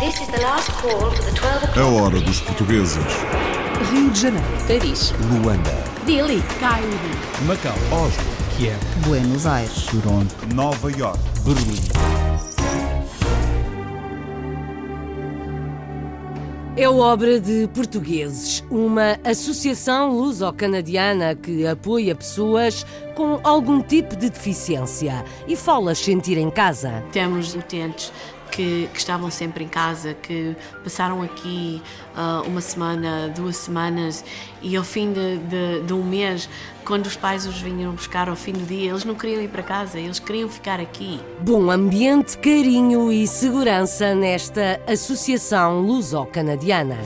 A o'clock. hora dos portugueses. Rio de Janeiro, Paris, Luanda, Delhi, Cairo, Macau, Oslo, Kiev, Buenos Aires, Toronto, Nova York. Berlim. É obra de portugueses, uma associação luso-canadiana que apoia pessoas com algum tipo de deficiência. E fala sentir em casa. Temos utentes que, que estavam sempre em casa, que passaram aqui ah, uma semana, duas semanas e ao fim de, de- de um mês, quando os pais os vinham buscar ao fim do dia, eles não queriam ir para casa, eles queriam ficar aqui. Bom ambiente, carinho e segurança nesta associação luso-canadiana.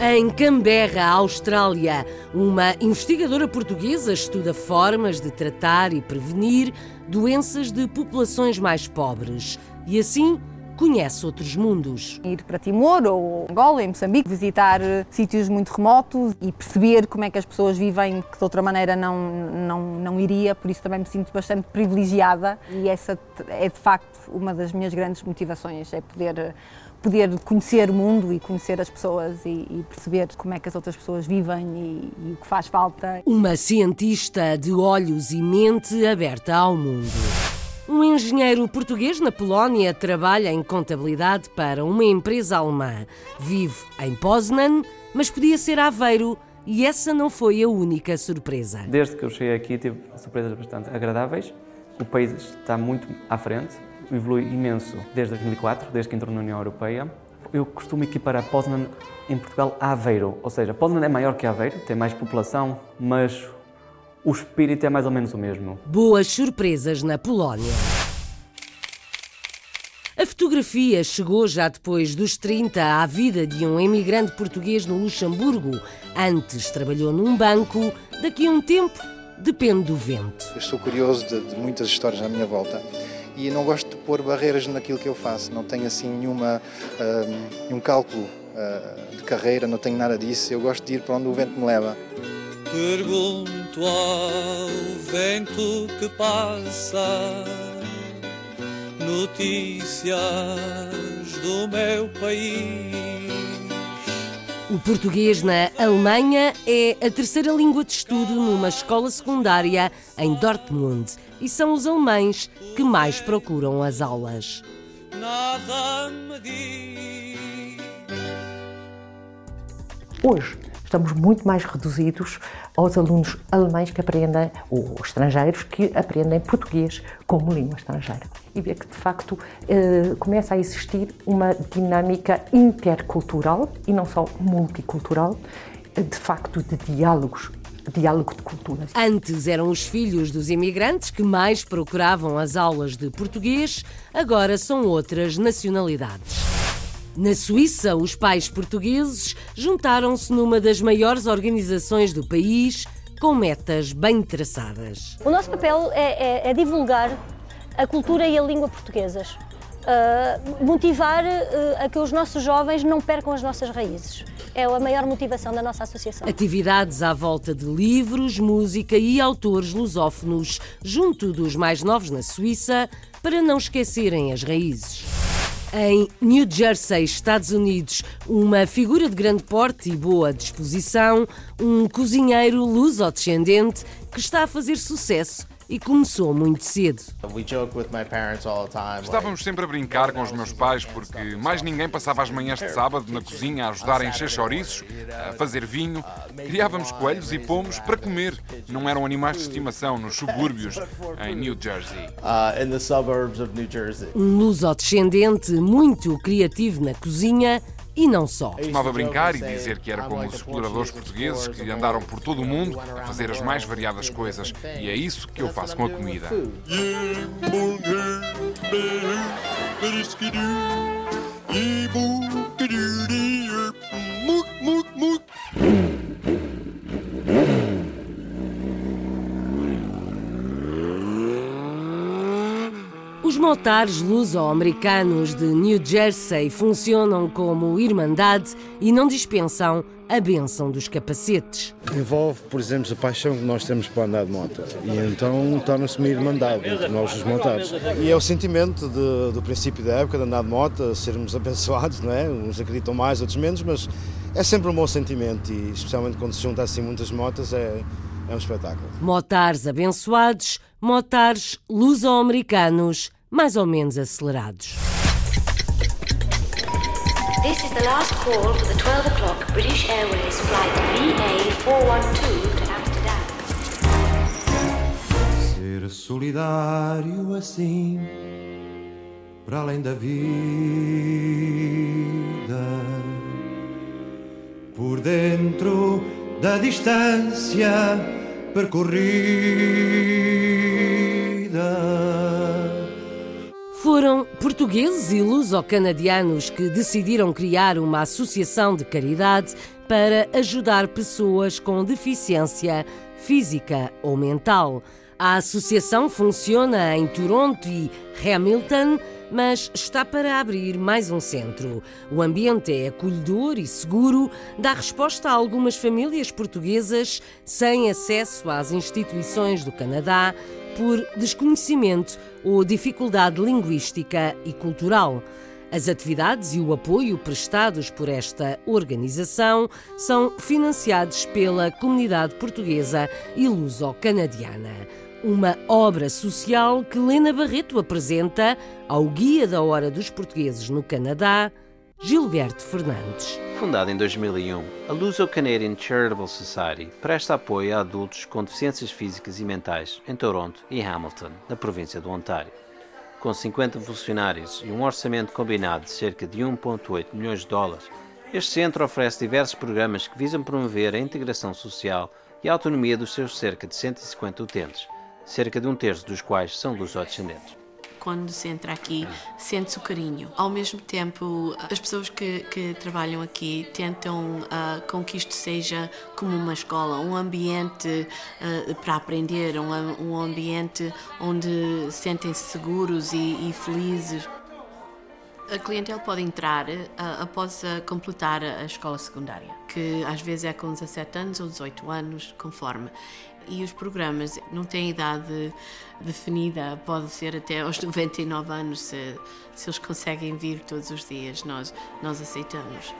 Em Canberra, Austrália, uma investigadora portuguesa estuda formas de tratar e prevenir doenças de populações mais pobres e assim conhece outros mundos. ir para Timor ou Angola, em Moçambique, visitar eh, sítios muito remotos e perceber como é que as pessoas vivem que de outra maneira não, não, não iria, por isso também me sinto bastante privilegiada e essa é de facto uma das minhas grandes motivações, é poder, poder conhecer o mundo e conhecer as pessoas e, e perceber como é que as outras pessoas vivem e, e o que faz falta. Uma cientista de olhos e mente aberta ao mundo. Um engenheiro português na Polónia trabalha em contabilidade para uma empresa alemã. Vive em Poznan, mas podia ser Aveiro e essa não foi a única surpresa. Desde que eu cheguei aqui tive surpresas bastante agradáveis. O país está muito à frente, evolui imenso desde 2004, desde que entrou na União Europeia. Eu costumo equiparar Poznan em Portugal a Aveiro, ou seja, Poznan é maior que Aveiro, tem mais população, mas o espírito é mais ou menos o mesmo. Boas surpresas na Polónia. A fotografia chegou já depois dos 30 à vida de um imigrante português no Luxemburgo. Antes trabalhou num banco, daqui a um tempo depende do vento. Eu estou curioso de, de muitas histórias à minha volta e não gosto de pôr barreiras naquilo que eu faço. Não tenho assim nenhuma, ah, nenhum cálculo ah, de carreira, não tenho nada disso. Eu gosto de ir para onde o vento me leva. Pergunto ao vento que passa notícias do meu país. O português na Alemanha é a terceira língua de estudo numa escola secundária em Dortmund e são os alemães que mais procuram as aulas. Nada me diz. Hoje estamos muito mais reduzidos aos alunos alemães que aprendem, ou estrangeiros que aprendem português como língua estrangeira. E ver que, de facto, eh, começa a existir uma dinâmica intercultural e não só multicultural, eh, de facto, de diálogos, diálogo de culturas. Antes eram os filhos dos imigrantes que mais procuravam as aulas de português, agora são outras nacionalidades. Na Suíça, os pais portugueses juntaram-se numa das maiores organizações do país, com metas bem traçadas. O nosso papel é, é- é divulgar a cultura e a língua portuguesas. Ah, motivar ah, a que os nossos jovens não percam as nossas raízes. É a maior motivação da nossa associação. Atividades à volta de livros, música e autores lusófonos, junto dos mais novos na Suíça, para não esquecerem as raízes. Em New Jersey, Estados Unidos, uma figura de grande porte e boa disposição, um cozinheiro luso-descendente que está a fazer sucesso e começou muito cedo. Estávamos sempre a brincar com os meus pais porque mais ninguém passava as manhãs de sábado na cozinha a ajudar a encher chouriços, a fazer vinho. Criávamos coelhos e pomos para comer. Não eram animais de estimação nos subúrbios em New Jersey. Um luso-descendente muito criativo na cozinha e não só. Costumava brincar e dizer que era como os exploradores portugueses que andaram por todo o mundo a fazer as mais variadas coisas. E é isso que eu faço com a comida. Os Motares luso-americanos de New Jersey funcionam como irmandade e não dispensam a benção dos capacetes. Envolve, por exemplo, a paixão que nós temos para andar de moto e então torna-se uma irmandade entre nós os montados. E é o sentimento de, do princípio da época de andar de moto, sermos abençoados, não é? Uns acreditam mais, outros menos, mas é sempre um bom sentimento e especialmente quando se junta assim muitas motas é, é um espetáculo. Motares abençoados, motares luso-americanos mais ou menos acelerados. This is the last call for the 12 o'clock British Airways flight VA412 to Amsterdam. Ser solidário assim, para além da vida, por dentro da distância percorrida. Foram portugueses e luso-canadianos que decidiram criar uma associação de caridade para ajudar pessoas com deficiência física ou mental. A associação funciona em Toronto e Hamilton, mas está para abrir mais um centro. O ambiente é acolhedor e seguro, dá resposta a algumas famílias portuguesas sem acesso às instituições do Canadá por desconhecimento ou dificuldade linguística e cultural. As atividades e o apoio prestados por esta organização são financiados pela comunidade portuguesa e luso-canadiana. Uma obra social que Lena Barreto apresenta ao Guia da Hora dos Portugueses no Canadá, Gilberto Fernandes. Fundada em 2001, a Luso-Canadian Charitable Society presta apoio a adultos com deficiências físicas e mentais em Toronto e Hamilton, na província do Ontário. Com 50 funcionários e um orçamento combinado de cerca de 1,8 milhões de dólares, este centro oferece diversos programas que visam promover a integração social e a autonomia dos seus cerca de 150 utentes, cerca de um terço dos quais são luso-descendentes quando se entra aqui, sente-se o carinho. Ao mesmo tempo, as pessoas que, que trabalham aqui tentam uh, com que isto seja como uma escola, um ambiente uh, para aprender, um, um ambiente onde sentem-se seguros e, e felizes. A clientela pode entrar uh, após uh, completar a escola secundária, que às vezes é com 17 anos ou 18 anos, conforme. E os programas não têm idade definida, pode ser até aos 99 anos, se, se eles conseguem vir todos os dias, nós, nós aceitamos.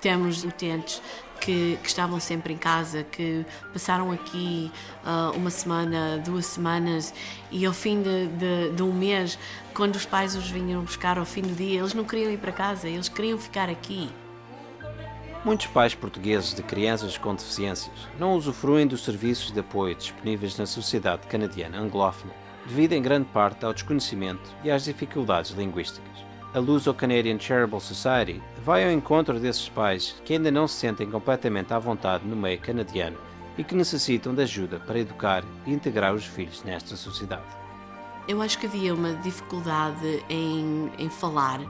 Temos utentes que, que, estavam sempre em casa, que passaram aqui uh, uma semana, duas semanas e ao fim de, de, de, um mês, quando os pais os vinham buscar ao fim do dia, eles não queriam ir para casa, eles queriam ficar aqui. Muitos pais portugueses de crianças com deficiências não usufruem dos serviços de apoio disponíveis na sociedade canadiana anglófona, devido em grande parte ao desconhecimento e às dificuldades linguísticas a Luso-Canadian Charitable Society vai ao encontro desses pais que ainda não se sentem completamente à vontade no meio canadiano e que necessitam de ajuda para educar e integrar os filhos nesta sociedade. Eu acho que havia uma dificuldade em, em falar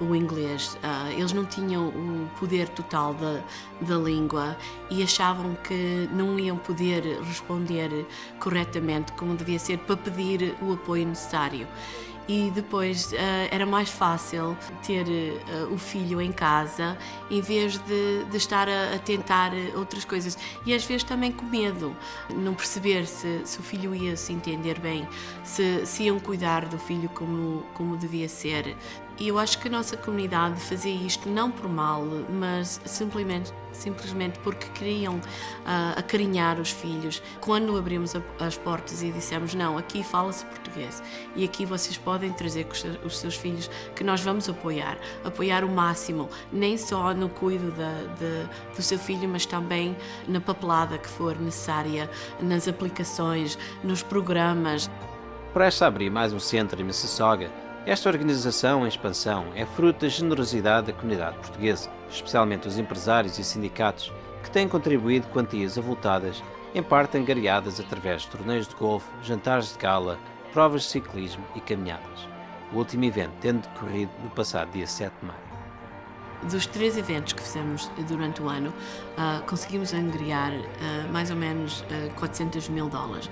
o inglês. Uh, eles não tinham o poder total da, da língua e achavam que não iam poder responder corretamente como devia ser para pedir o apoio necessário e depois uh, era mais fácil ter uh, o filho em casa em vez de, de estar a, a, tentar outras coisas. E às vezes também com medo não perceber se, se o filho ia se entender bem se, se iam cuidar do filho como, como devia ser e eu acho que a nossa comunidade fazia isto não por mal, mas simplesmente, simplesmente porque queriam uh, acarinhar os filhos. Quando abrimos a, as portas e dissemos: Não, aqui fala-se português e aqui vocês podem trazer os seus filhos, que nós vamos apoiar, apoiar o máximo, nem só no cuido da, do seu filho, mas também na papelada que for necessária, nas aplicações, nos programas. Presta a abrir mais um centro em Mississauga esta organização em expansão é fruto da generosidade da comunidade portuguesa, especialmente os empresários e sindicatos, que têm contribuído quantias avultadas, em parte angariadas através de torneios de golfe, jantares de gala, provas de ciclismo e caminhadas. O último evento tendo decorrido no passado dia 7 de maio. Dos três eventos que fizemos durante o ano, uh, conseguimos angriar uh, mais ou menos uh, 400 mil dólares.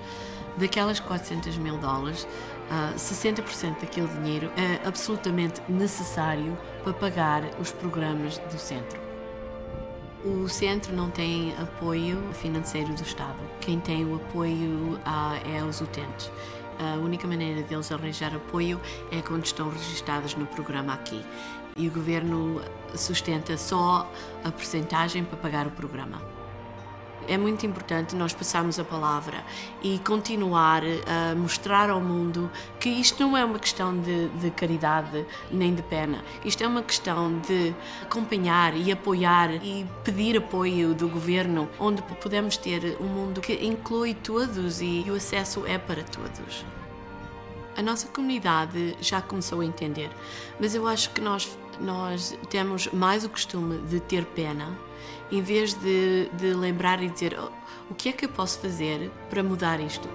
Daquelas 400 mil dólares, uh, 60% daquele dinheiro é absolutamente necessário para pagar os programas do centro. O centro não tem apoio financeiro do Estado. Quem tem o apoio é os utentes. A única maneira deles arranjar apoio é quando estão registados no programa aqui. E o governo sustenta só a percentagem para pagar o programa. É muito importante nós passarmos a palavra e continuar a mostrar ao mundo que isto não é uma questão de, de, caridade nem de pena. Isto é uma questão de acompanhar e apoiar e pedir apoio do governo, onde podemos ter um mundo que inclui todos e o acesso é para todos. A nossa comunidade já começou a entender, mas eu acho que nós, nós temos mais o costume de ter pena em vez de, de lembrar e dizer oh, o que é que eu posso fazer para mudar isto.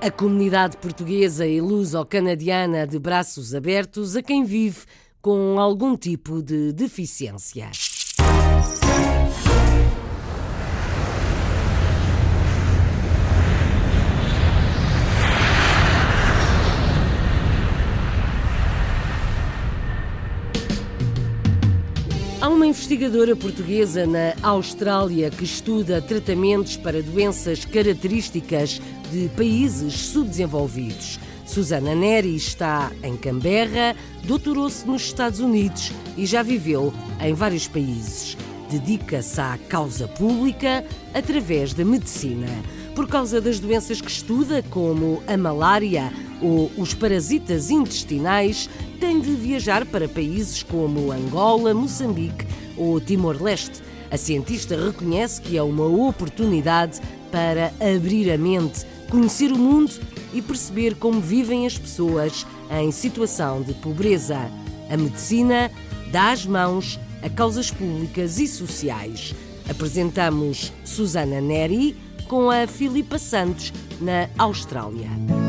A comunidade portuguesa e luso-canadiana de braços abertos a quem vive com algum tipo de deficiência. Investigadora portuguesa na Austrália que estuda tratamentos para doenças características de países subdesenvolvidos. Susana Neri está em Canberra, doutorou-se nos Estados Unidos e já viveu em vários países. Dedica-se à causa pública através da medicina. Por causa das doenças que estuda, como a malária ou os parasitas intestinais, tem de viajar para países como Angola, Moçambique ou Timor-Leste. A cientista reconhece que é uma oportunidade para abrir a mente, conhecer o mundo e perceber como vivem as pessoas em situação de pobreza. A medicina dá as mãos a causas públicas e sociais. Apresentamos Susana Neri com a Filipa Santos na Austrália.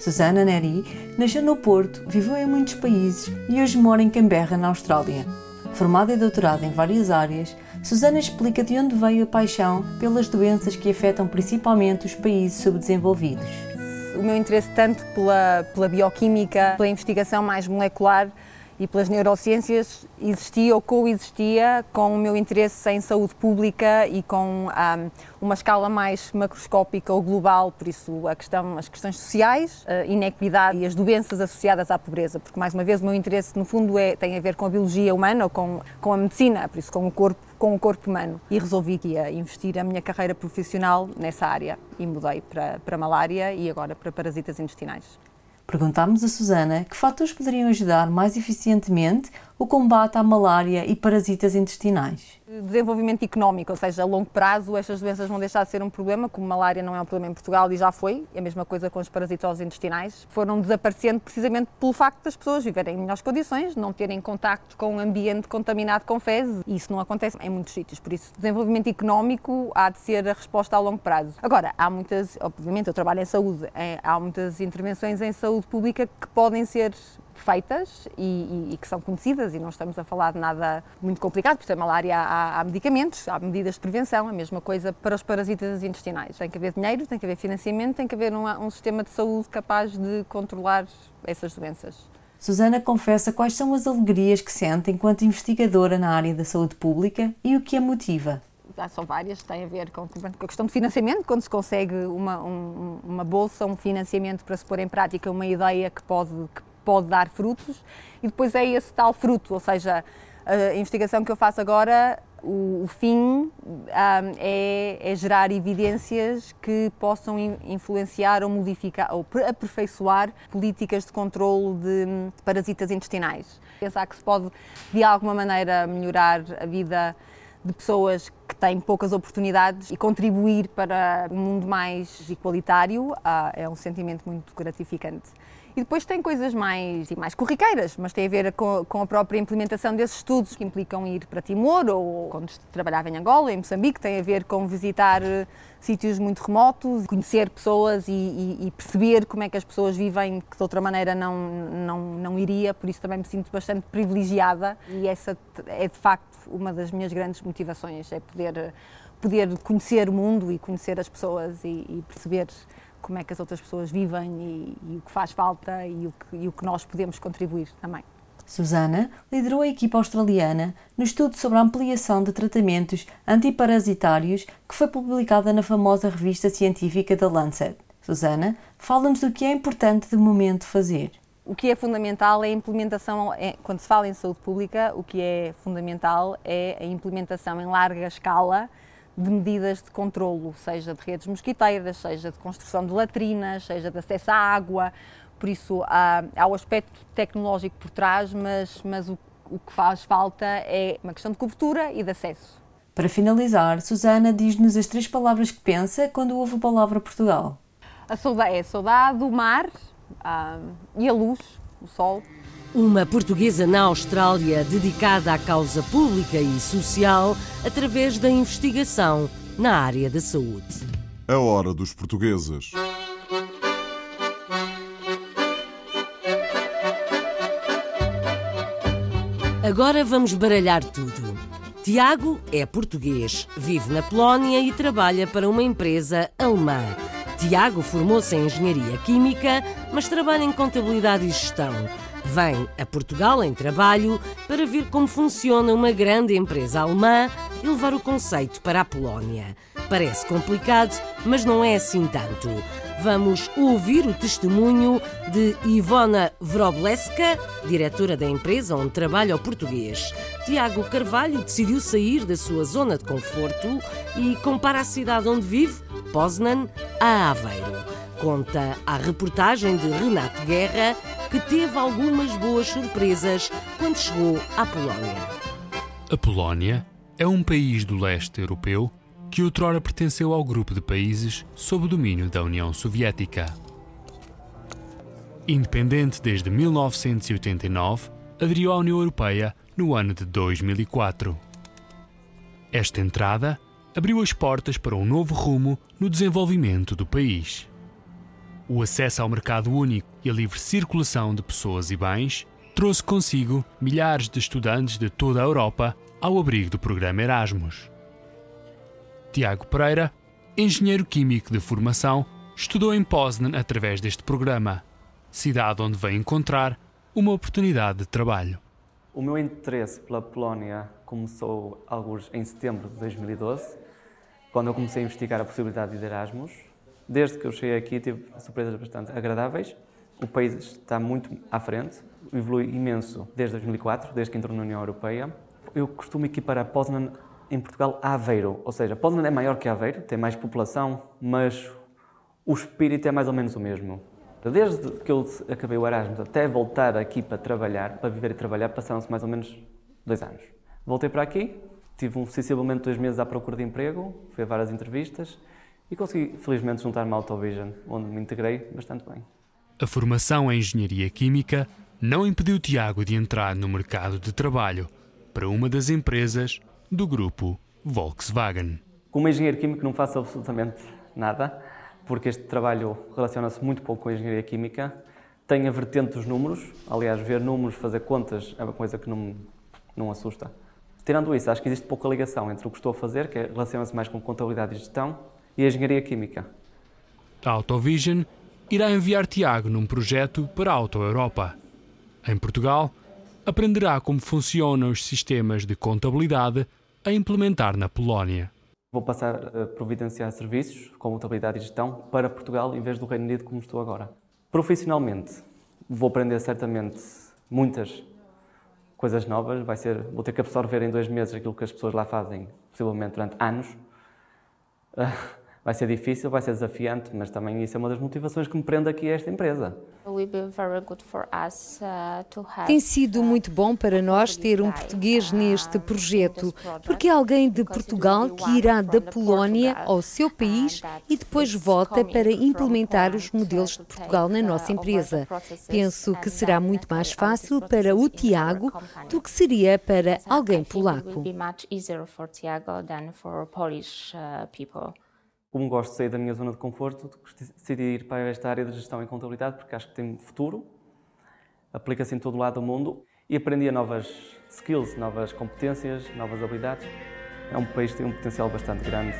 Susana Neri nasceu no Porto, viveu em muitos países e hoje mora em Canberra, na Austrália. Formada e doutorada em várias áreas, Susana explica de onde veio a paixão pelas doenças que afetam principalmente os países subdesenvolvidos. O meu interesse tanto pela, pela bioquímica, pela investigação mais molecular, e pelas neurociências existia ou coexistia com o meu interesse em saúde pública e com um, uma escala mais macroscópica ou global, por isso a questão, as questões sociais, a inequidade e as doenças associadas à pobreza, porque mais uma vez o meu interesse no fundo é, tem a ver com a biologia humana ou com, com a medicina, por isso com o corpo com o corpo humano. E resolvi que ia investir a minha carreira profissional nessa área e mudei para, para malária e agora para parasitas intestinais. Perguntámos a Susana que fatores poderiam ajudar mais eficientemente o combate à malária e parasitas intestinais. Desenvolvimento económico, ou seja, a longo prazo estas doenças vão deixar de ser um problema, como malária não é um problema em Portugal e já foi, é a mesma coisa com os parasitoses intestinais, foram desaparecendo precisamente pelo facto das pessoas viverem em melhores condições, não terem contacto com um ambiente contaminado com fezes, e isso não acontece em muitos sítios, por isso desenvolvimento económico há de ser a resposta a longo prazo. Agora, há muitas, obviamente eu trabalho em saúde, é, há muitas intervenções em saúde pública que podem ser feitas e, e, e, que são conhecidas, e não estamos a falar de nada muito complicado, por ser malária há, há, medicamentos, há medidas de prevenção, a mesma coisa para os parasitas intestinais. Tem que haver dinheiro, tem que haver financiamento, tem que haver um, um sistema de saúde capaz de controlar essas doenças. Susana confessa quais são as alegrias que sente enquanto investigadora na área da saúde pública e o que a motiva são várias, tem a ver com, com, a questão de financiamento, quando se consegue uma, um, uma bolsa, um financiamento para se pôr em prática uma ideia que pode, que pode dar frutos e depois é esse tal fruto, ou seja, a investigação que eu faço agora, o, o fim um, é, é, gerar evidências que possam influenciar ou modificar ou aperfeiçoar políticas de controle de, de parasitas intestinais. Pensar que se pode, de alguma maneira, melhorar a vida de pessoas que têm poucas oportunidades e contribuir para um mundo mais igualitário uh, é um sentimento muito gratificante. E depois tem coisas mais, mais corriqueiras, mas tem a ver com, com, a própria implementação desses estudos que implicam ir para Timor ou quando trabalhava em Angola, em Moçambique, tem a ver com visitar uh, sítios muito remotos, conhecer pessoas e, e, e, perceber como é que as pessoas vivem que de outra maneira não, não, não iria, por isso também me sinto bastante privilegiada e essa é de facto uma das minhas grandes motivações, é poder, poder conhecer o mundo e conhecer as pessoas e, e perceber como é que as outras pessoas vivem e, e o que faz falta e o que, e o que nós podemos contribuir também. Susana liderou a equipa australiana no estudo sobre a ampliação de tratamentos antiparasitários que foi publicada na famosa revista científica da Lancet. Susana fala-nos do que é importante de momento fazer. O que é fundamental é a implementação, é, quando se fala em saúde pública, o que é fundamental é a implementação em larga escala de medidas de controlo, seja de redes mosquiteiras, seja de construção de latrinas, seja de acesso à água. Por isso, há, há o aspecto tecnológico por trás, mas, mas o, o que faz falta é uma questão de cobertura e de acesso. Para finalizar, Susana diz-nos as três palavras que pensa quando ouve a palavra Portugal. A saudade é a saudade, o mar ah, e a luz, o sol. Uma portuguesa na Austrália dedicada à causa pública e social através da investigação na área da saúde. A hora dos portugueses. Agora vamos baralhar tudo. Tiago é português, vive na Polónia e trabalha para uma empresa alemã. Tiago formou-se em engenharia química, mas trabalha em contabilidade e gestão. Vem a Portugal em trabalho para ver como funciona uma grande empresa alemã e levar o conceito para a Polónia. Parece complicado, mas não é assim tanto. Vamos ouvir o testemunho de Ivona Vrobleska, diretora da empresa onde trabalha o português. Tiago Carvalho decidiu sair da sua zona de conforto e compara a cidade onde vive, Poznan, a Aveiro. Conta a reportagem de Renato Guerra que teve algumas boas surpresas quando chegou à Polónia. A Polónia é um país do leste europeu que outrora pertenceu ao grupo de países sob o domínio da União Soviética. Independente desde 1989, aderiu à União Europeia no ano de 2004. Esta entrada abriu as portas para um novo rumo no desenvolvimento do país. O acesso ao mercado único e a livre circulação de pessoas e bens trouxe consigo milhares de estudantes de toda a Europa ao abrigo do programa Erasmus. Tiago Pereira, engenheiro químico de formação, estudou em Poznan através deste programa, cidade onde veio encontrar uma oportunidade de trabalho. O meu interesse pela Polónia começou alguns em setembro de 2012, quando eu comecei a investigar a possibilidade de Erasmus Desde que eu cheguei aqui tive surpresas bastante agradáveis. O país está muito à frente, evolui imenso desde 2004, desde que entrou na União Europeia. Eu costumo equiparar Poznan em Portugal a Aveiro, ou seja, Poznan é maior que Aveiro, tem mais população, mas o espírito é mais ou menos o mesmo. Desde que eu acabei o Erasmus até voltar aqui para trabalhar, para viver e trabalhar, passaram-se mais ou menos dois anos. Voltei para aqui, tive um, sensivelmente dois meses à procura de emprego, fui a várias entrevistas e consegui, felizmente, juntar-me à Autovision, onde me integrei bastante bem. A formação em Engenharia Química não impediu Tiago de entrar no mercado de trabalho para uma das empresas do grupo Volkswagen. Como engenheiro químico não faço absolutamente nada, porque este trabalho relaciona-se muito pouco com a engenharia química. Tem a vertente dos números, aliás, ver números, fazer contas é uma coisa que não, não assusta. Tirando isso, acho que existe pouca ligação entre o que estou a fazer, que relaciona-se mais com contabilidade e gestão, e a engenharia química. A Autovision irá enviar Tiago num projeto para a Auto Europa. Em Portugal, aprenderá como funcionam os sistemas de contabilidade a implementar na Polónia. Vou passar a providenciar serviços com contabilidade e gestão para Portugal em vez do Reino Unido como estou agora. Profissionalmente, vou aprender certamente muitas coisas novas. Vai ser, vou ter que absorver em dois meses aquilo que as pessoas lá fazem, possivelmente durante anos. Vai ser difícil, vai ser desafiante, mas também isso é uma das motivações que me prende aqui a esta empresa. Tem sido muito bom para nós ter um português neste projeto, porque é alguém de Portugal que irá da Polónia ao seu país e depois volta para implementar os modelos de Portugal na nossa empresa. Penso que será muito mais fácil para o Tiago do que seria para alguém polaco. Como gosto de sair da minha zona de conforto, decidi ir para esta área de gestão e contabilidade porque acho que tem futuro, aplica-se em todo lado do mundo e aprendi novas skills, novas competências, novas habilidades. É um país que tem um potencial bastante grande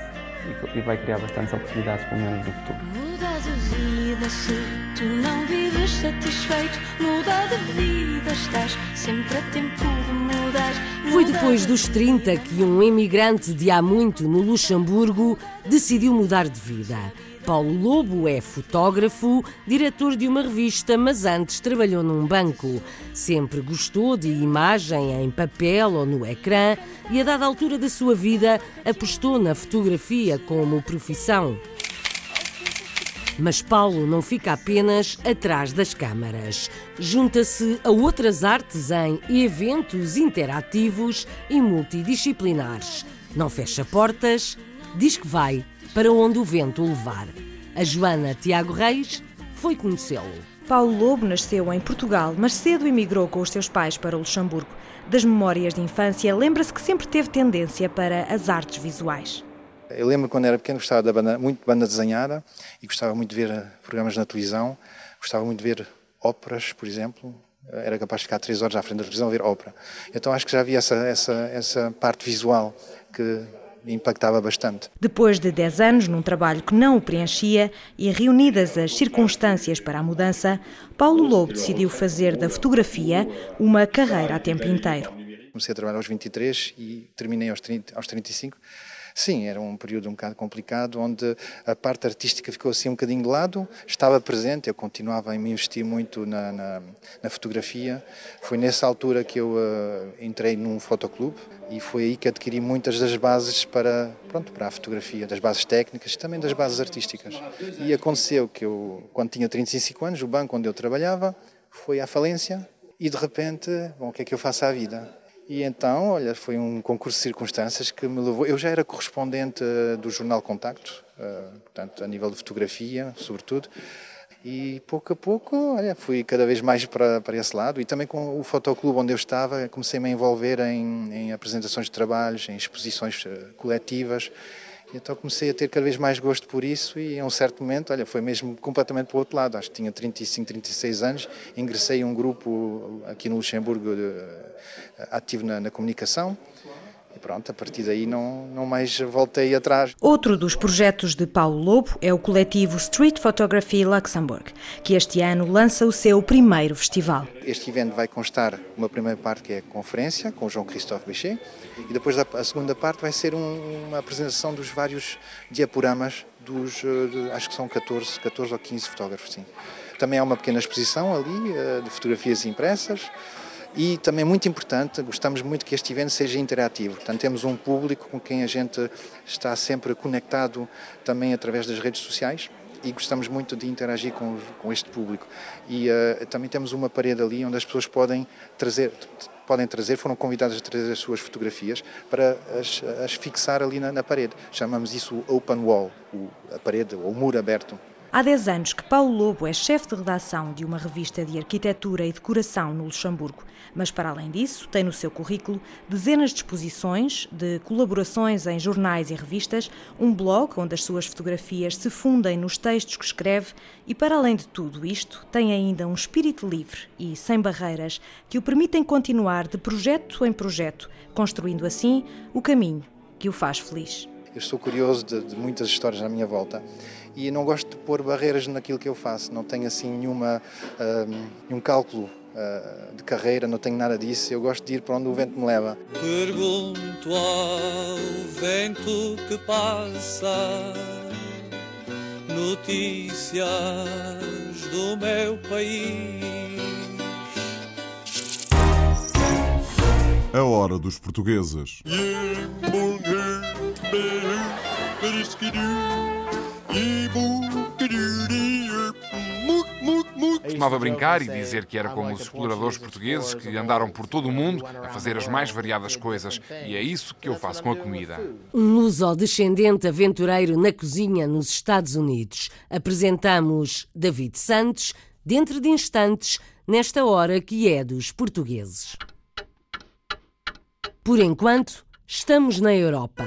e vai criar bastantes oportunidades, pelo menos no futuro. Muda de vida se tu não vives satisfeito. Muda de vida, estás sempre a tempo de mudar. Foi depois dos 30 que um imigrante de há muito no Luxemburgo decidiu mudar de vida. Paulo Lobo é fotógrafo, diretor de uma revista, mas antes trabalhou num banco. Sempre gostou de imagem em papel ou no ecrã e, a dada altura da sua vida, apostou na fotografia como profissão. Mas Paulo não fica apenas atrás das câmaras. Junta-se a outras artes em eventos interativos e multidisciplinares. Não fecha portas, diz que vai para onde o vento o levar. A Joana Tiago Reis foi conhecê-lo. Paulo Lobo nasceu em Portugal, mas cedo emigrou com os seus pais para o Luxemburgo. Das memórias de infância, lembra-se que sempre teve tendência para as artes visuais. Eu lembro quando era pequeno gostava da banda, muito de banda desenhada e gostava muito de ver eh, programas na televisão, gostava muito de ver óperas, por exemplo. Era capaz de ficar três horas à frente da televisão a ver ópera. Então acho que já havia essa, essa, essa parte visual que impactava bastante. Depois de 10 anos num trabalho que não o preenchia e reunidas as circunstâncias para a mudança, Paulo Lobo decidiu fazer da fotografia uma carreira a tempo inteiro. Comecei a trabalhar aos 23 e terminei aos, 30, aos 35 Sim, era um período um bocado complicado, onde a parte artística ficou assim um bocadinho de lado, estava presente, eu continuava a me investir muito na, na, na fotografia. Foi nessa altura que eu uh, entrei num fotoclube e foi aí que adquiri muitas das bases para, pronto, para a fotografia, das bases técnicas e também das bases artísticas. E aconteceu que eu, quando tinha 35 anos, o banco onde eu trabalhava foi à falência e de repente, bom, o que é que eu faço à vida? E então, olha, foi um concurso de circunstâncias que me levou. Eu já era correspondente uh, do jornal Contacto, uh, portanto, a nível de fotografia, sobretudo. E pouco a pouco, olha, fui cada vez mais para, para esse lado. E também com o fotoclube onde eu estava, comecei-me a envolver em, em apresentações de trabalhos, em exposições uh, coletivas. Então comecei a ter cada vez mais gosto por isso e a um certo momento, olha, foi mesmo completamente para o outro lado. Acho que tinha 35, 36 anos, ingressei em um grupo aqui no Luxemburgo de, ativo na, na comunicação e pronto, a partir daí não, não mais voltei atrás. Outro dos projetos de Paulo Lobo é o coletivo Street Photography Luxembourg, que este ano lança o seu primeiro festival. Este evento vai constar uma primeira parte que é a conferência com o João Christophe Bechet e depois a, segunda parte vai ser um, uma apresentação dos vários diaporamas dos, uh, acho que são 14, 14 ou 15 fotógrafos, sim. Também há uma pequena exposição ali uh, de fotografias impressas, e também muito importante, gostamos muito que este evento seja interativo. Portanto, temos um público com quem a gente está sempre conectado também através das redes sociais e gostamos muito de interagir com, com este público. E uh, também temos uma parede ali onde as pessoas podem trazer, podem trazer, foram convidadas a trazer as suas fotografias para as, as fixar ali na, na, parede. Chamamos isso open wall, o, a parede ou o muro aberto. Há 10 anos que Paulo Lobo é chefe de redação de uma revista de arquitetura e decoração no Luxemburgo, mas para além disso tem no seu currículo dezenas de exposições, de colaborações em jornais e revistas, um blog onde as suas fotografias se fundem nos textos que escreve e para além de tudo isto tem ainda um espírito livre e sem barreiras que o permitem continuar de projeto em projeto, construindo assim o caminho que o faz feliz. Eu estou curioso de, de muitas histórias à minha volta e não gosto de pôr barreiras naquilo que eu faço. Não tenho assim nenhuma, uh, nenhum cálculo uh, de carreira, não tenho nada disso. Eu gosto de ir para onde o vento me leva. Pergunto ao vento que passa notícias do meu país. A hora dos portugueses. Costumava brincar e dizer que era como os exploradores portugueses que andaram por todo o mundo a fazer as mais variadas coisas. E é isso que eu faço com a comida. Um luso-descendente aventureiro na cozinha nos Estados Unidos. Apresentamos David Santos, dentro de instantes, nesta hora que é dos portugueses. Por enquanto, estamos na Europa.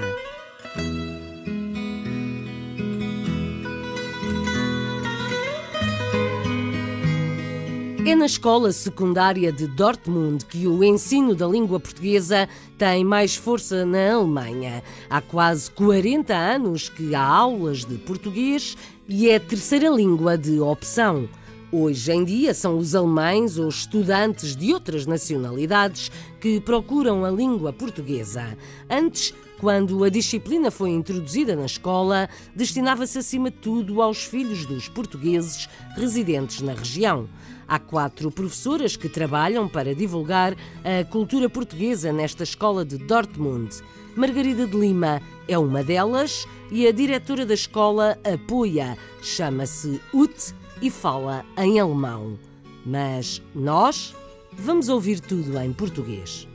É na escola secundária de Dortmund que o ensino da língua portuguesa tem mais força na Alemanha. Há quase 40 anos que há aulas de português e é a terceira língua de opção. Hoje em dia são os alemães ou estudantes de outras nacionalidades que procuram a língua portuguesa. Antes, quando a disciplina foi introduzida na escola, destinava-se acima de tudo aos filhos dos portugueses residentes na região. Há quatro professoras que trabalham para divulgar a cultura portuguesa nesta escola de Dortmund. Margarida de Lima é uma delas e a diretora da escola apoia. Chama-se UT e fala em alemão. Mas nós vamos ouvir tudo em português.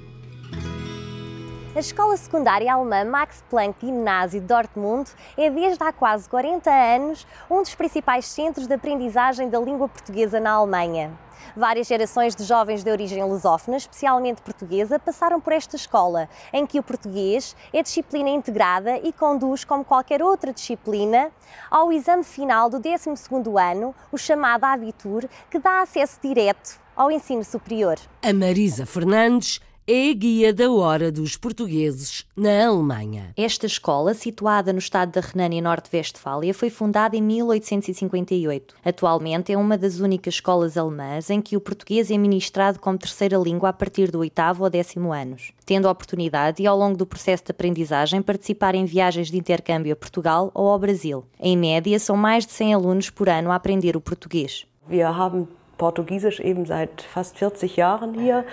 A Escola Secundária Alemã Max Planck Gymnasio Dortmund é desde há quase 40 anos um dos principais centros de aprendizagem da língua portuguesa na Alemanha. Várias gerações de jovens de origem lusófona, especialmente portuguesa, passaram por esta escola, em que o português é disciplina integrada e conduz, como qualquer outra disciplina, ao exame final do 12º ano, o chamado Abitur, que dá acesso direto ao ensino superior. A Marisa Fernandes é a guia da hora dos portugueses na Alemanha. Esta escola, situada no estado da Renânia Norte-Westfália, foi fundada em 1858. Atualmente é uma das únicas escolas alemãs em que o português é ministrado como terceira língua a partir do oitavo ou décimo anos, tendo a oportunidade e ao longo do processo de aprendizagem participar em viagens de intercâmbio a Portugal ou ao Brasil. Em média, são mais de 100 alunos por ano a aprender o português. Wir haben Portugiesisch eben seit fast 40 Jahren hier.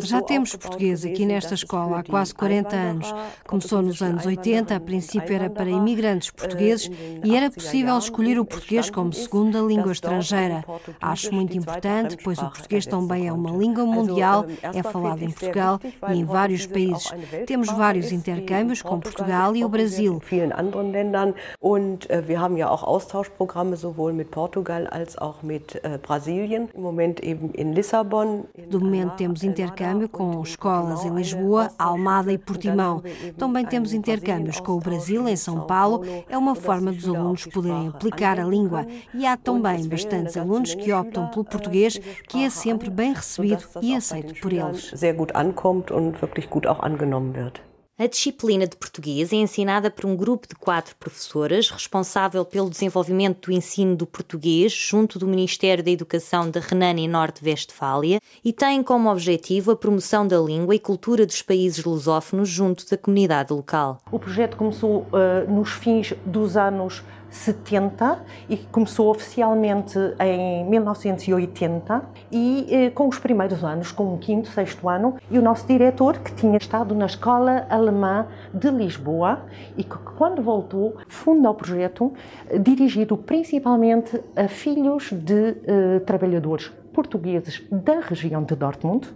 Já temos português aqui nesta escola há quase 40 anos. Começou nos anos 80, a princípio era para imigrantes portugueses e era possível escolher o português como segunda língua estrangeira. Acho muito importante, pois o português também é uma língua mundial, é falado em Portugal e em vários países. Temos vários intercâmbios com Portugal e o Brasil. Und wir haben ja auch Austauschprogramme sowohl mit Portugal als auch mit Brasilien. Im Moment eben in Lissabon. Temos intercâmbio com escolas em Lisboa, Almada e Portimão. Também temos intercâmbios com o Brasil, em São Paulo. É uma forma dos alunos poderem aplicar a língua. E há também bastantes alunos que optam pelo português, que é sempre bem recebido e aceito por eles. Sehr gut ankommt und wirklich gut auch angenommen wird. A disciplina de português é ensinada por um grupo de quatro professoras, responsável pelo desenvolvimento do ensino do português junto do Ministério da Educação da Renânia e Norte-Westfália e tem como objetivo a promoção da língua e cultura dos países lusófonos junto da comunidade local. O projeto começou uh, nos fins dos anos 70 e começou oficialmente em 1980 e eh, com os primeiros anos, com o quinto, sexto ano, e o nosso diretor, que tinha estado na Escola Alemã de Lisboa e que quando voltou funda o projeto dirigido principalmente a filhos de eh, trabalhadores portugueses da região de Dortmund,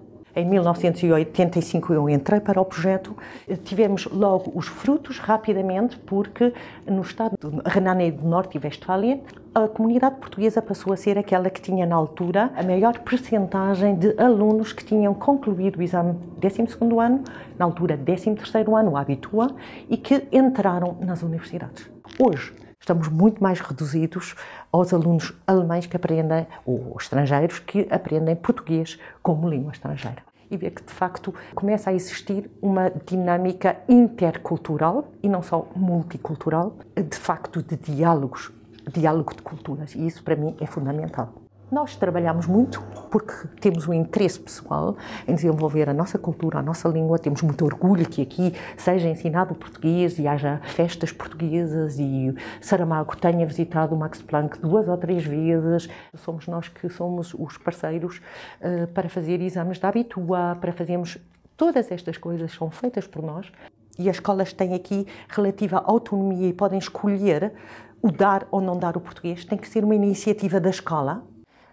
em 1985 eu entrei para o projeto, tivemos logo os frutos rapidamente, porque no estado de Renânia do Norte e Westfália, a comunidade portuguesa passou a ser aquela que tinha na altura a maior percentagem de alunos que tinham concluído o exame 12º ano, na altura 13º ano, Habitua, e que entraram nas universidades. Hoje, estamos muito mais reduzidos aos alunos alemães que aprendem, ou estrangeiros que aprendem português como língua estrangeira. E ver que, de facto, começa a existir uma dinâmica intercultural e não só multicultural, de facto, de diálogos, diálogo de culturas. E isso, para mim, é fundamental. Nós trabalhamos muito porque temos um interesse pessoal em desenvolver a nossa cultura, a nossa língua. Temos muito orgulho que aqui seja ensinado o português e haja festas portuguesas e Saramago tenha visitado o Max Planck duas ou três vezes. Somos nós que somos os parceiros uh, para fazer exames da Habitua, para fazermos todas estas coisas são feitas por nós e as escolas têm aqui relativa autonomia e podem escolher o dar ou não dar o português, tem que ser uma iniciativa da escola,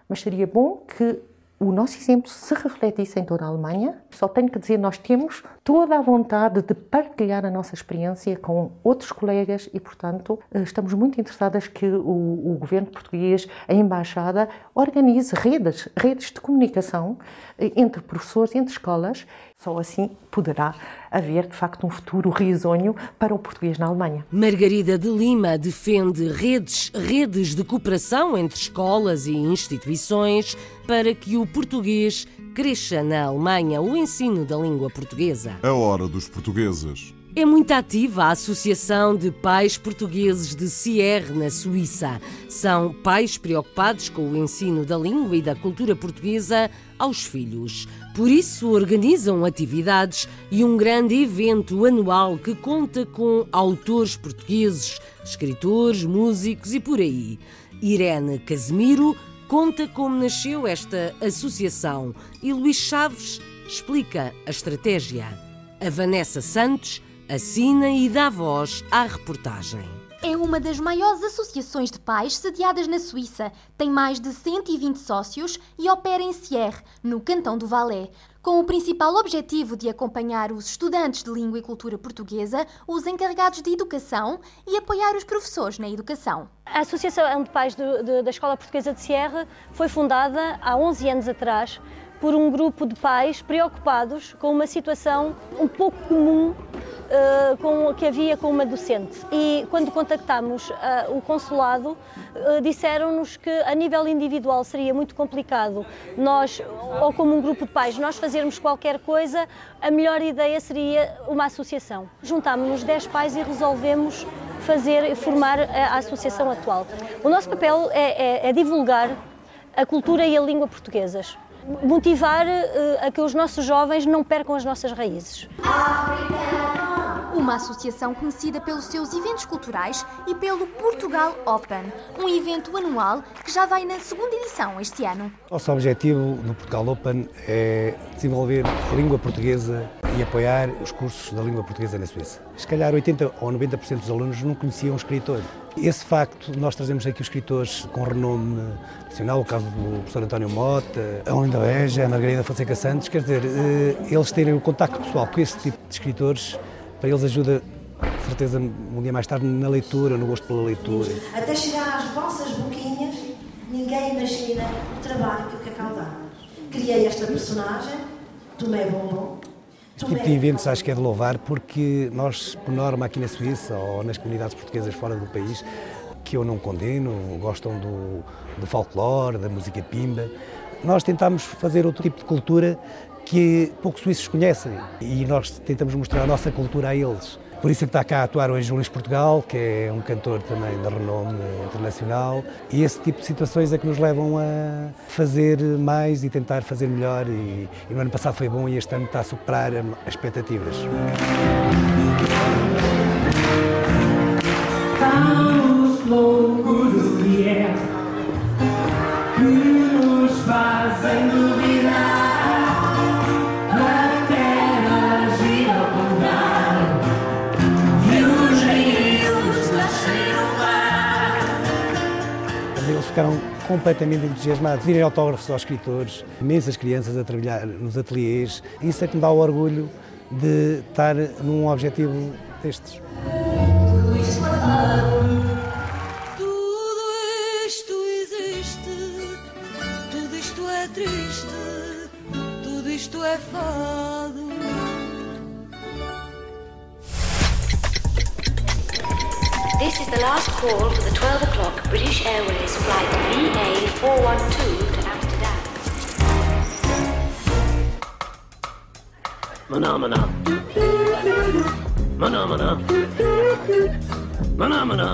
mas seria bom que o nosso exemplo se refletisse em toda a Alemanha. Só tenho que dizer, nós temos toda a vontade de partilhar a nossa experiência com outros colegas e, portanto, eh, estamos muito interessadas que o, o governo português, a embaixada, organize redes, redes de comunicação eh, entre professores, entre escolas. Só assim poderá haver, de facto, um futuro risonho para o português na Alemanha. Margarida de Lima defende redes, redes de cooperação entre escolas e instituições para que o português cresça na Alemanha, o ensino da língua portuguesa. A hora dos portugueses. É muito ativa a Associação de Pais Portugueses de Sierre, na Suíça. São pais preocupados com o ensino da língua e da cultura portuguesa aos filhos. Por isso, organizam atividades e um grande evento anual que conta com autores portugueses, escritores, músicos e por aí. Irene Casemiro conta como nasceu esta associação e Luís Chaves explica a estratégia. A Vanessa Santos assina e dá voz à reportagem. É uma das maiores associações de pais sediadas na Suíça. Tem mais de 120 sócios e opera em Sierre, no cantão do Valais, com o principal objetivo de acompanhar os estudantes de língua e cultura portuguesa, os encarregados de educação e apoiar os professores na educação. A Associação de Pais de, de, da Escola Portuguesa de Sierre foi fundada há 11 anos atrás por um grupo de pais preocupados com uma situação um pouco comum uh, com, que havia com uma docente. E quando contactámos uh, o consulado, uh, disseram-nos que a nível individual seria muito complicado nós, ou como um grupo de pais, nós fazermos qualquer coisa, a melhor ideia seria uma associação. Juntámos-nos 10 pais e resolvemos fazer, formar a, a associação atual. O nosso papel é, é, é divulgar a cultura e a língua portuguesas motivar uh, a que os nossos jovens não percam as nossas raízes. Uma associação conhecida pelos seus eventos culturais e pelo Portugal Open, um evento anual que já vai na segunda edição este ano. Nosso objetivo no Portugal Open é desenvolver a língua portuguesa e apoiar os cursos da língua portuguesa na Suíça. Se calhar 80 ou 90% dos alunos não conheciam um escritor. Esse facto, nós trazemos aqui os escritores com renome nacional, o caso do professor António Mota, a Olinda Beja, a Margarida Fonseca Santos, quer dizer, eh, eles terem o contacto pessoal com esse tipo de escritores, para eles ajuda, certeza, um dia mais tarde, na leitura, no gosto pela leitura. Até chegar às vossas boquinhas, ninguém imagina o trabalho que o Cacau dá. Criei esta personagem, tomei bombom, este tipo de eventos acho que é de louvar porque nós, por norma, aqui na Suíça ou nas comunidades portuguesas fora do país, que eu não condeno, gostam do, do folclore, da música pimba, nós tentamos fazer outro tipo de cultura que poucos suíços conhecem e nós tentamos mostrar a nossa cultura a eles. Por isso é que está cá a atuar hoje o Luís Portugal, que é um cantor também de renome internacional. E esse tipo de situações é que nos levam a fazer mais e tentar fazer melhor. E, e no ano passado foi bom e este ano está a superar as expectativas. Os loucos que é que nos fazem ficaram completamente entusiasmados. Virem autógrafos aos escritores, imensas crianças a trabalhar nos ateliês. Isso é que me dá o orgulho de estar num objetivo destes. Tudo isto existe, tudo isto é triste, tudo isto é fado. Is the last call for the 12 o'clock British Airways flight VA412 to Amsterdam. Phenomena. Phenomena. Phenomena.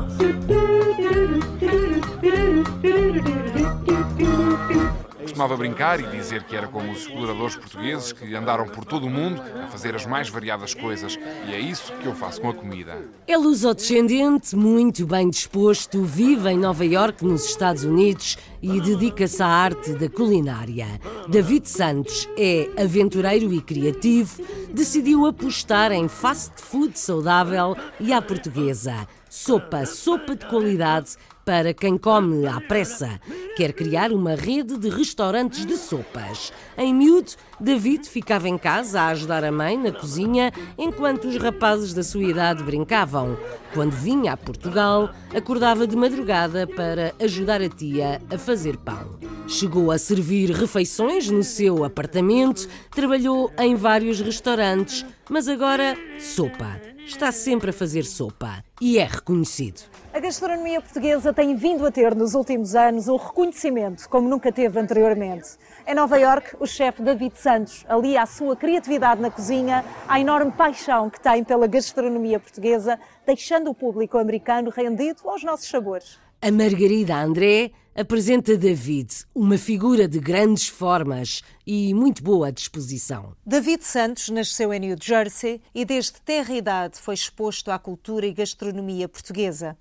Costumava brincar e dizer que era como os exploradores portugueses que andaram por todo o mundo a fazer as mais variadas coisas. E é isso que eu faço com a comida. É lusodescendente, muito bem disposto, vive em Nova York, nos Estados Unidos e dedica-se à arte da culinária. David Santos é aventureiro e criativo, decidiu apostar em fast food saudável e à portuguesa. Sopa, sopa de qualidade para quem come à pressa. Quer criar uma rede de restaurantes de sopas. Em miúdo, David ficava em casa a ajudar a mãe na cozinha enquanto os rapazes da sua idade brincavam. Quando vinha a Portugal, acordava de madrugada para ajudar a tia a fazer pão. Chegou a servir refeições no seu apartamento, trabalhou em vários restaurantes, mas agora sopa. Está sempre a fazer sopa e é reconhecido. A gastronomia portuguesa tem vindo a ter nos últimos anos um reconhecimento como nunca teve anteriormente. Em Nova York, o chefe David Santos alia a sua criatividade na cozinha à enorme paixão que tem pela gastronomia portuguesa, deixando o público americano rendido aos nossos sabores. A Margarida André apresenta David, uma figura de grandes formas e muito boa disposição. David Santos nasceu em New Jersey e desde terra idade foi exposto à cultura e gastronomia portuguesa.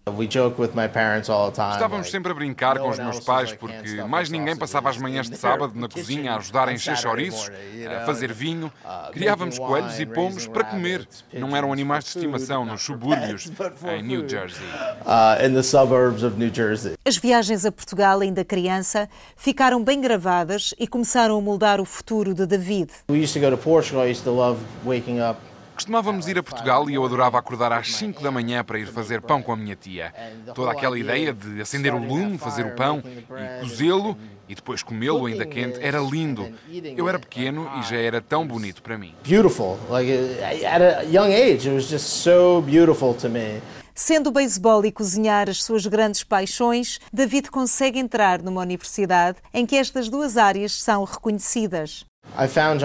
Estávamos sempre a brincar com os meus pais porque mais ninguém passava as manhãs de sábado na cozinha a ajudar a encher chouriços, a fazer vinho. Criávamos coelhos e pomos para comer. Não eram animais de estimação nos subúrbios em New Jersey. As viagens a Portugal, ainda criança, ficaram bem gravadas e começaram a moldar o futuro de David. Costumávamos ir a Portugal e eu adorava acordar às 5 da manhã para ir fazer pão com a minha tia. Toda aquela ideia de acender o lume, fazer o pão e cozê-lo e depois comê-lo ainda quente era lindo. Eu era pequeno e já era tão bonito para mim. Beautiful. Like at a young age, it was just so beautiful to me. Sendo o beisebol e cozinhar as suas grandes paixões, David consegue entrar numa universidade em que estas duas áreas são reconhecidas.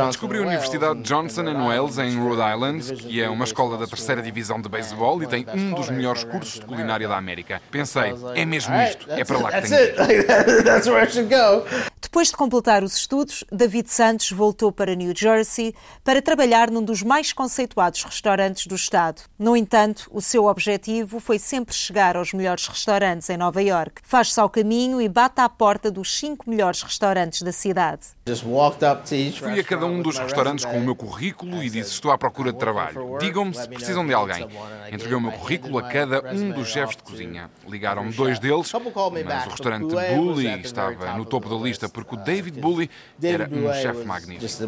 Descobri a Universidade Johnson Wales em Rhode Island, que é uma escola da terceira divisão de beisebol e tem um dos melhores cursos de culinária da América. Pensei, é mesmo isto, é para lá que tenho que ir. Depois de completar os estudos, David Santos voltou para New Jersey para trabalhar num dos mais conceituados restaurantes do estado. No entanto, o seu objetivo foi sempre chegar aos melhores restaurantes em Nova York. Faz-se ao caminho e bate à porta dos cinco melhores restaurantes da cidade. Fui a cada um dos restaurantes com o meu currículo e disse: Estou à procura de trabalho. Digam-me se precisam de alguém. Entreguei o meu currículo a cada um dos chefes de cozinha. Ligaram-me dois deles, mas o restaurante Bully estava no topo da lista porque o David Bully era um chefe magnífico.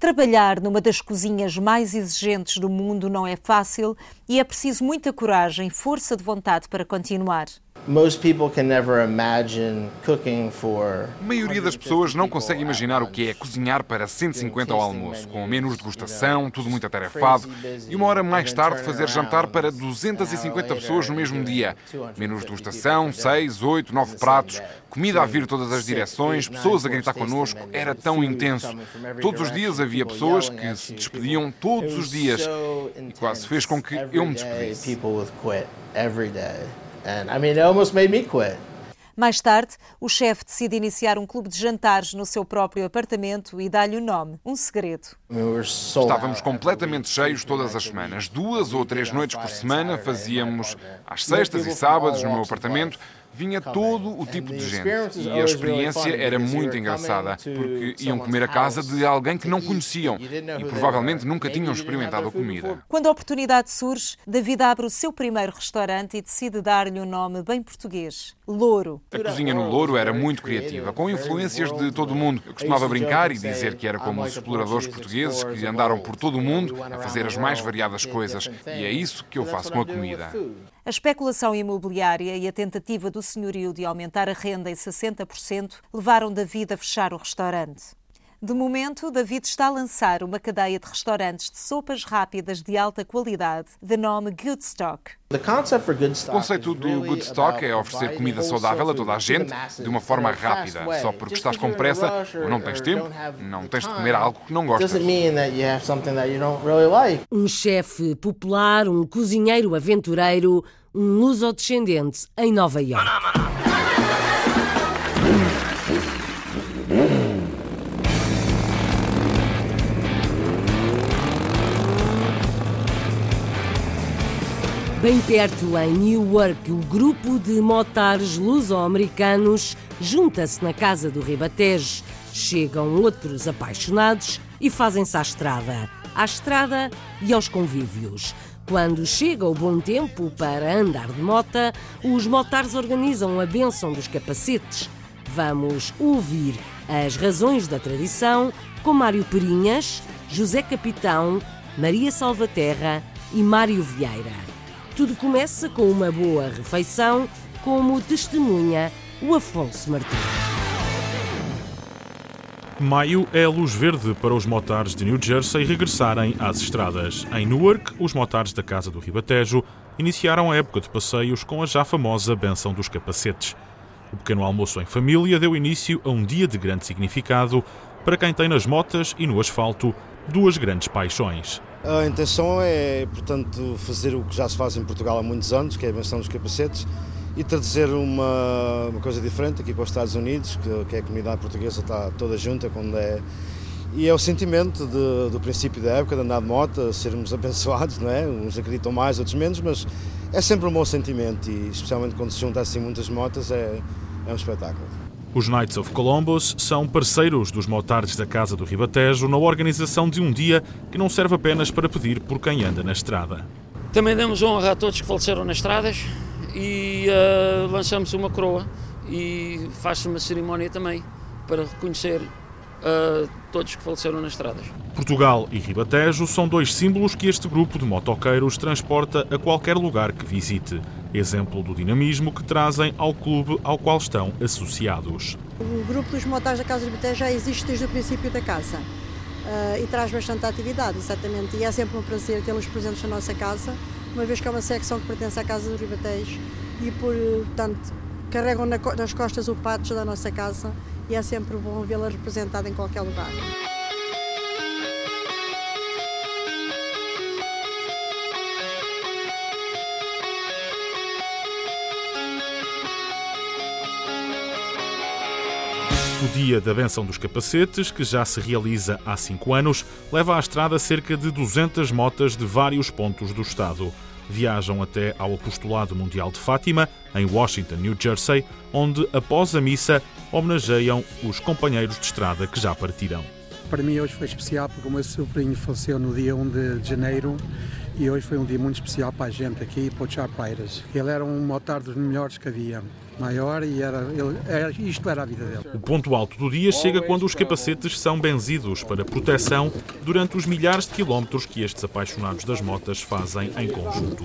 Trabalhar numa das cozinhas mais exigentes do mundo não é fácil e é preciso muita coragem e força de vontade para continuar. A maioria das pessoas não consegue imaginar o que é cozinhar para 150 ao almoço, com menus de degustação, tudo muito atarefado, e uma hora mais tarde fazer jantar para 250 pessoas no mesmo dia. Menus de degustação, 6, 8, 9 pratos, comida a vir todas as direções, pessoas a gritar connosco, era tão intenso. Todos os dias havia pessoas que se despediam todos os dias, e quase fez com que eu me despedisse. And I mean, it almost made me quit. Mais tarde, o chefe decide iniciar um clube de jantares no seu próprio apartamento e dá-lhe o nome, um segredo. Estávamos completamente cheios todas as semanas. Duas ou três noites por semana fazíamos às sextas e sábados no meu apartamento vinha todo o tipo de gente. E a experiência era muito engraçada, porque iam comer a casa de alguém que não conheciam e provavelmente nunca tinham experimentado a comida. Quando a oportunidade surge, David abre o seu primeiro restaurante e decide dar-lhe um nome bem português: Louro. A cozinha no Louro era muito criativa, com influências de todo o mundo. Eu costumava brincar e dizer que era como os exploradores portugueses que andaram por todo o mundo a fazer as mais variadas coisas. E é isso que eu faço com a comida. A especulação imobiliária e a tentativa do senhorio de aumentar a renda em 60% levaram David a fechar o restaurante. De momento, David está a lançar uma cadeia de restaurantes de sopas rápidas de alta qualidade, de nome Good Stock. O conceito do Good Stock é oferecer comida saudável a toda a gente de uma forma rápida. Só porque estás com pressa ou não tens tempo, não tens de comer algo que não gostas. Um chefe popular, um cozinheiro aventureiro, um luso-descendente em Nova York. Bem perto, em Newark, o grupo de motares luso-americanos junta-se na casa do Ribatejo. Chegam outros apaixonados e fazem-se à estrada. À estrada e aos convívios. Quando chega o bom tempo para andar de mota, os motares organizam a bênção dos capacetes. Vamos ouvir as razões da tradição com Mário Perinhas, José Capitão, Maria Salvaterra e Mário Vieira. Tudo começa com uma boa refeição, como testemunha o Afonso Martins. Maio é a luz verde para os motares de New Jersey regressarem às estradas. Em Newark, os motares da Casa do Ribatejo iniciaram a época de passeios com a já famosa benção dos capacetes. O pequeno almoço em família deu início a um dia de grande significado para quem tem nas motas e no asfalto duas grandes paixões. A intenção é, portanto, fazer o que já se faz em Portugal há muitos anos, que é a benção dos capacetes, e trazer uma, uma coisa diferente aqui para os Estados Unidos, que, que a comunidade portuguesa está toda junta quando é. E é o sentimento de, do princípio da época de andar de moto, sermos abençoados, não é? Uns acreditam mais, outros menos, mas é sempre um bom sentimento e especialmente quando se junta assim muitas motas é, é um espetáculo. Os Knights of Columbus são parceiros dos motards da Casa do Ribatejo na organização de um dia que não serve apenas para pedir por quem anda na estrada. Também damos honra a todos que faleceram nas estradas e uh, lançamos uma coroa e faz-se uma cerimónia também para reconhecer uh, todos que faleceram nas estradas. Portugal e Ribatejo são dois símbolos que este grupo de motoqueiros transporta a qualquer lugar que visite. Exemplo do dinamismo que trazem ao clube ao qual estão associados. O grupo dos motares da Casa do Ribatejo já existe desde o princípio da casa. Uh, e traz bastante atividade, exatamente. E é sempre um prazer tê-los presentes na nossa casa, uma vez que é uma secção que pertence à Casa do Ribatejo e, portanto, carregam nas costas o pátio da nossa casa e é sempre bom vê-la representada em qualquer lugar. O Dia da Benção dos Capacetes, que já se realiza há cinco anos, leva à estrada cerca de 200 motas de vários pontos do Estado. Viajam até ao Apostolado Mundial de Fátima, em Washington, New Jersey, onde, após a missa, homenageiam os companheiros de estrada que já partiram. Para mim hoje foi especial porque o meu sobrinho faleceu no dia 1 de janeiro e hoje foi um dia muito especial para a gente aqui, para o Charpairas. Ele era um motar dos melhores que havia maior e era, ele, era, isto era a vida dele. O ponto alto do dia chega quando os capacetes são benzidos para proteção durante os milhares de quilómetros que estes apaixonados das motas fazem em conjunto.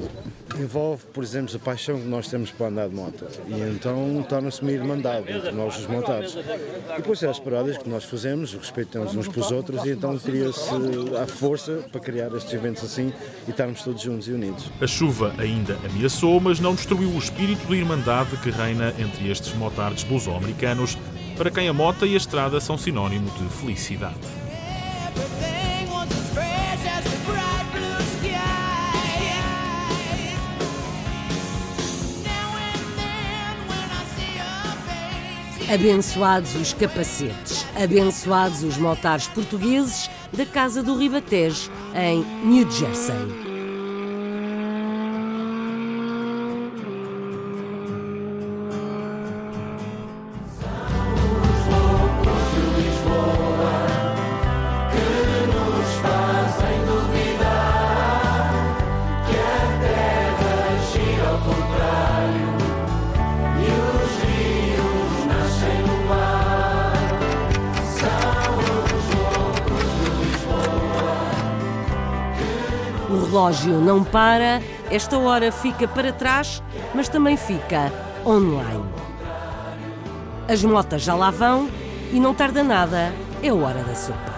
Envolve, por exemplo, a paixão que nós temos para andar de moto e então torna-se uma irmandade entre nós os montados. E depois é as paradas que nós fazemos, respeitamos uns pelos outros e então cria-se a força para criar estes eventos assim e estarmos todos juntos e unidos. A chuva ainda ameaçou, mas não destruiu o espírito de irmandade que reina entre estes motards luso-americanos, para quem a mota e a estrada são sinónimo de felicidade. Abençoados os capacetes, abençoados os motares portugueses da Casa do Ribatejo, em New Jersey. Relógio não para, esta hora fica para trás, mas também fica online. As motas já lá vão e não tarda nada, é a hora da sopa.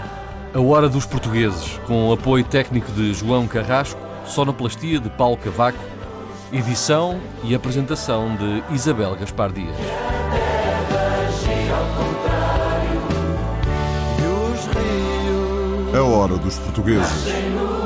A Hora dos Portugueses, com o apoio técnico de João Carrasco, sonoplastia de Paulo Cavaco, edição e apresentação de Isabel Gaspar Dias. A Hora dos Portugueses.